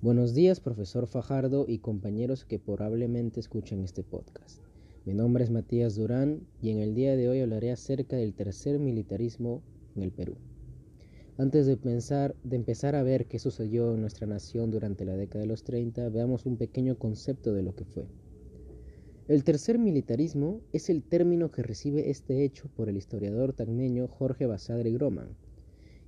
Buenos días, profesor Fajardo y compañeros que probablemente escuchen este podcast. Mi nombre es Matías Durán y en el día de hoy hablaré acerca del tercer militarismo en el Perú. Antes de, pensar, de empezar a ver qué sucedió en nuestra nación durante la década de los 30, veamos un pequeño concepto de lo que fue. El tercer militarismo es el término que recibe este hecho por el historiador tagneño Jorge Basadre Groman,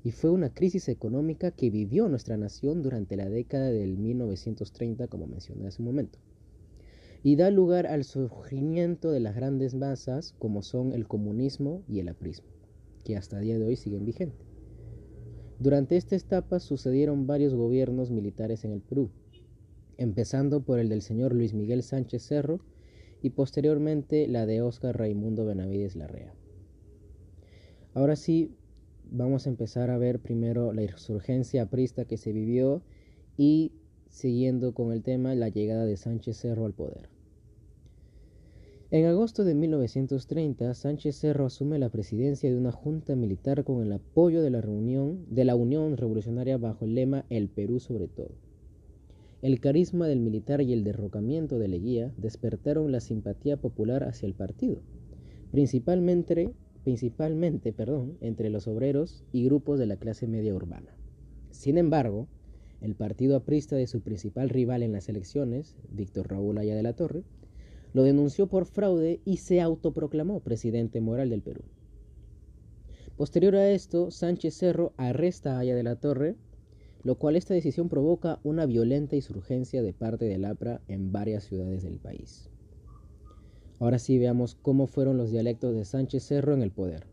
y fue una crisis económica que vivió nuestra nación durante la década del 1930, como mencioné hace un momento, y da lugar al surgimiento de las grandes masas como son el comunismo y el aprismo, que hasta día de hoy siguen vigentes. Durante esta etapa sucedieron varios gobiernos militares en el Perú, empezando por el del señor Luis Miguel Sánchez Cerro y posteriormente la de Óscar Raimundo Benavides Larrea. Ahora sí, vamos a empezar a ver primero la insurgencia aprista que se vivió y siguiendo con el tema la llegada de Sánchez Cerro al poder. En agosto de 1930, Sánchez Cerro asume la presidencia de una junta militar con el apoyo de la, reunión, de la Unión Revolucionaria bajo el lema El Perú sobre todo. El carisma del militar y el derrocamiento de Leguía despertaron la simpatía popular hacia el partido, principalmente principalmente perdón, entre los obreros y grupos de la clase media urbana. Sin embargo, el partido aprista de su principal rival en las elecciones, Víctor Raúl Aya de la Torre, lo denunció por fraude y se autoproclamó presidente moral del Perú. Posterior a esto, Sánchez Cerro arresta a Aya de la Torre, lo cual esta decisión provoca una violenta insurgencia de parte del APRA en varias ciudades del país. Ahora sí veamos cómo fueron los dialectos de Sánchez Cerro en el poder.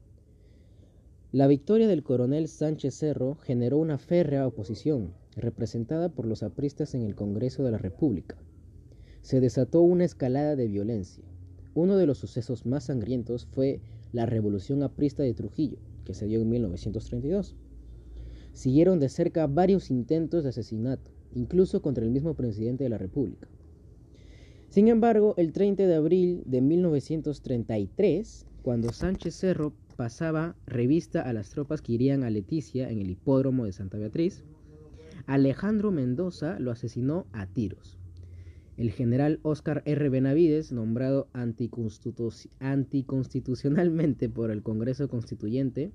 La victoria del coronel Sánchez Cerro generó una férrea oposición, representada por los apristas en el Congreso de la República. Se desató una escalada de violencia. Uno de los sucesos más sangrientos fue la Revolución Aprista de Trujillo, que se dio en 1932. Siguieron de cerca varios intentos de asesinato, incluso contra el mismo presidente de la República. Sin embargo, el 30 de abril de 1933, cuando Sánchez Cerro pasaba revista a las tropas que irían a Leticia en el hipódromo de Santa Beatriz, Alejandro Mendoza lo asesinó a tiros. El general Óscar R. Benavides, nombrado anticonstitucionalmente por el Congreso Constituyente,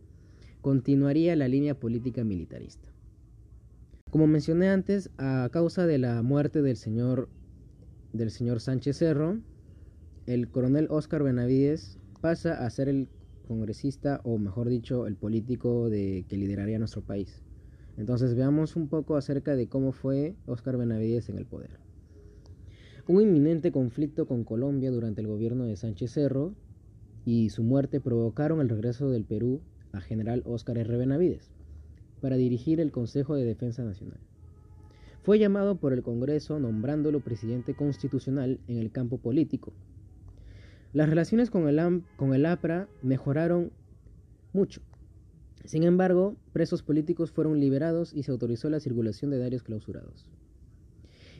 continuaría la línea política militarista. Como mencioné antes, a causa de la muerte del señor del señor Sánchez Cerro, el coronel Óscar Benavides pasa a ser el congresista, o mejor dicho, el político de, que lideraría nuestro país. Entonces veamos un poco acerca de cómo fue Óscar Benavides en el poder. Un inminente conflicto con Colombia durante el gobierno de Sánchez Cerro y su muerte provocaron el regreso del Perú a general Óscar R. Benavides para dirigir el Consejo de Defensa Nacional. Fue llamado por el Congreso nombrándolo presidente constitucional en el campo político. Las relaciones con el, con el APRA mejoraron mucho. Sin embargo, presos políticos fueron liberados y se autorizó la circulación de diarios clausurados.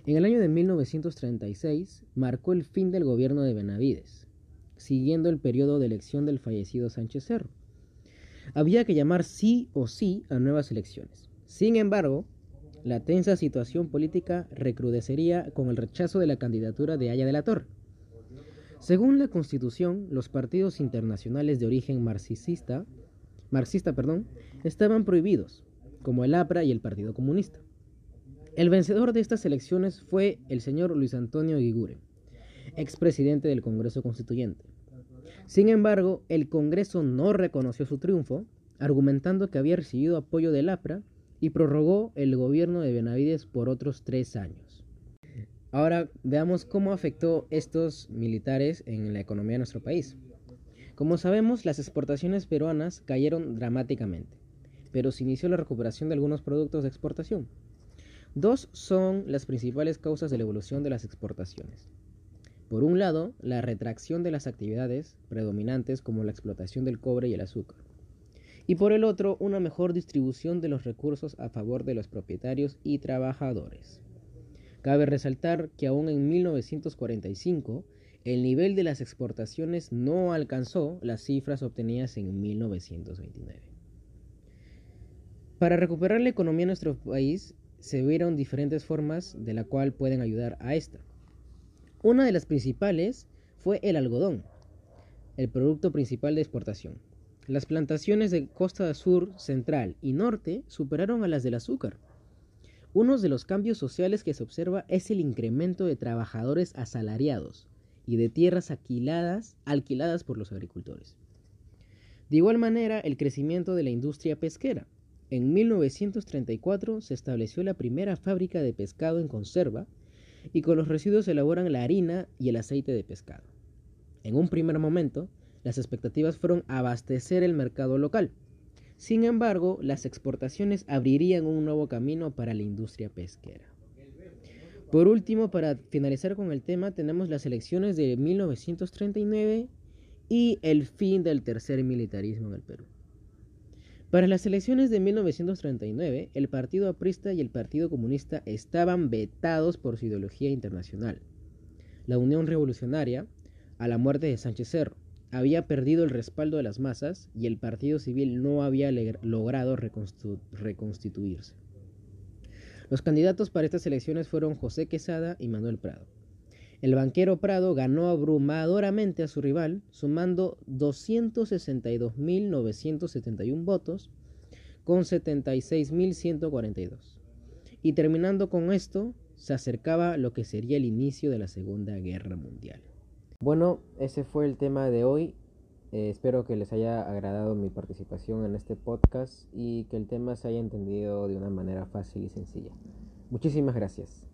En el año de 1936 marcó el fin del gobierno de Benavides, siguiendo el periodo de elección del fallecido Sánchez Cerro. Había que llamar sí o sí a nuevas elecciones. Sin embargo, la tensa situación política recrudecería con el rechazo de la candidatura de Haya de la Torre. Según la Constitución, los partidos internacionales de origen marxista, marxista perdón, estaban prohibidos, como el APRA y el Partido Comunista. El vencedor de estas elecciones fue el señor Luis Antonio Guigure, expresidente del Congreso Constituyente. Sin embargo, el Congreso no reconoció su triunfo, argumentando que había recibido apoyo del APRA y prorrogó el gobierno de Benavides por otros tres años. Ahora veamos cómo afectó estos militares en la economía de nuestro país. Como sabemos, las exportaciones peruanas cayeron dramáticamente, pero se inició la recuperación de algunos productos de exportación. Dos son las principales causas de la evolución de las exportaciones. Por un lado, la retracción de las actividades predominantes como la explotación del cobre y el azúcar y por el otro una mejor distribución de los recursos a favor de los propietarios y trabajadores. Cabe resaltar que aún en 1945 el nivel de las exportaciones no alcanzó las cifras obtenidas en 1929. Para recuperar la economía de nuestro país se vieron diferentes formas de la cual pueden ayudar a esta. Una de las principales fue el algodón, el producto principal de exportación. Las plantaciones de costa sur, central y norte superaron a las del azúcar. Uno de los cambios sociales que se observa es el incremento de trabajadores asalariados y de tierras alquiladas, alquiladas por los agricultores. De igual manera, el crecimiento de la industria pesquera. En 1934 se estableció la primera fábrica de pescado en conserva y con los residuos se elaboran la harina y el aceite de pescado. En un primer momento, las expectativas fueron abastecer el mercado local, sin embargo, las exportaciones abrirían un nuevo camino para la industria pesquera. Por último, para finalizar con el tema, tenemos las elecciones de 1939 y el fin del tercer militarismo en el Perú. Para las elecciones de 1939, el Partido Aprista y el Partido Comunista estaban vetados por su ideología internacional. La Unión Revolucionaria, a la muerte de Sánchez Cerro, había perdido el respaldo de las masas y el Partido Civil no había logrado reconstituirse. Los candidatos para estas elecciones fueron José Quesada y Manuel Prado. El banquero Prado ganó abrumadoramente a su rival, sumando 262.971 votos con 76.142. Y terminando con esto, se acercaba lo que sería el inicio de la Segunda Guerra Mundial. Bueno, ese fue el tema de hoy. Eh, espero que les haya agradado mi participación en este podcast y que el tema se haya entendido de una manera fácil y sencilla. Muchísimas gracias.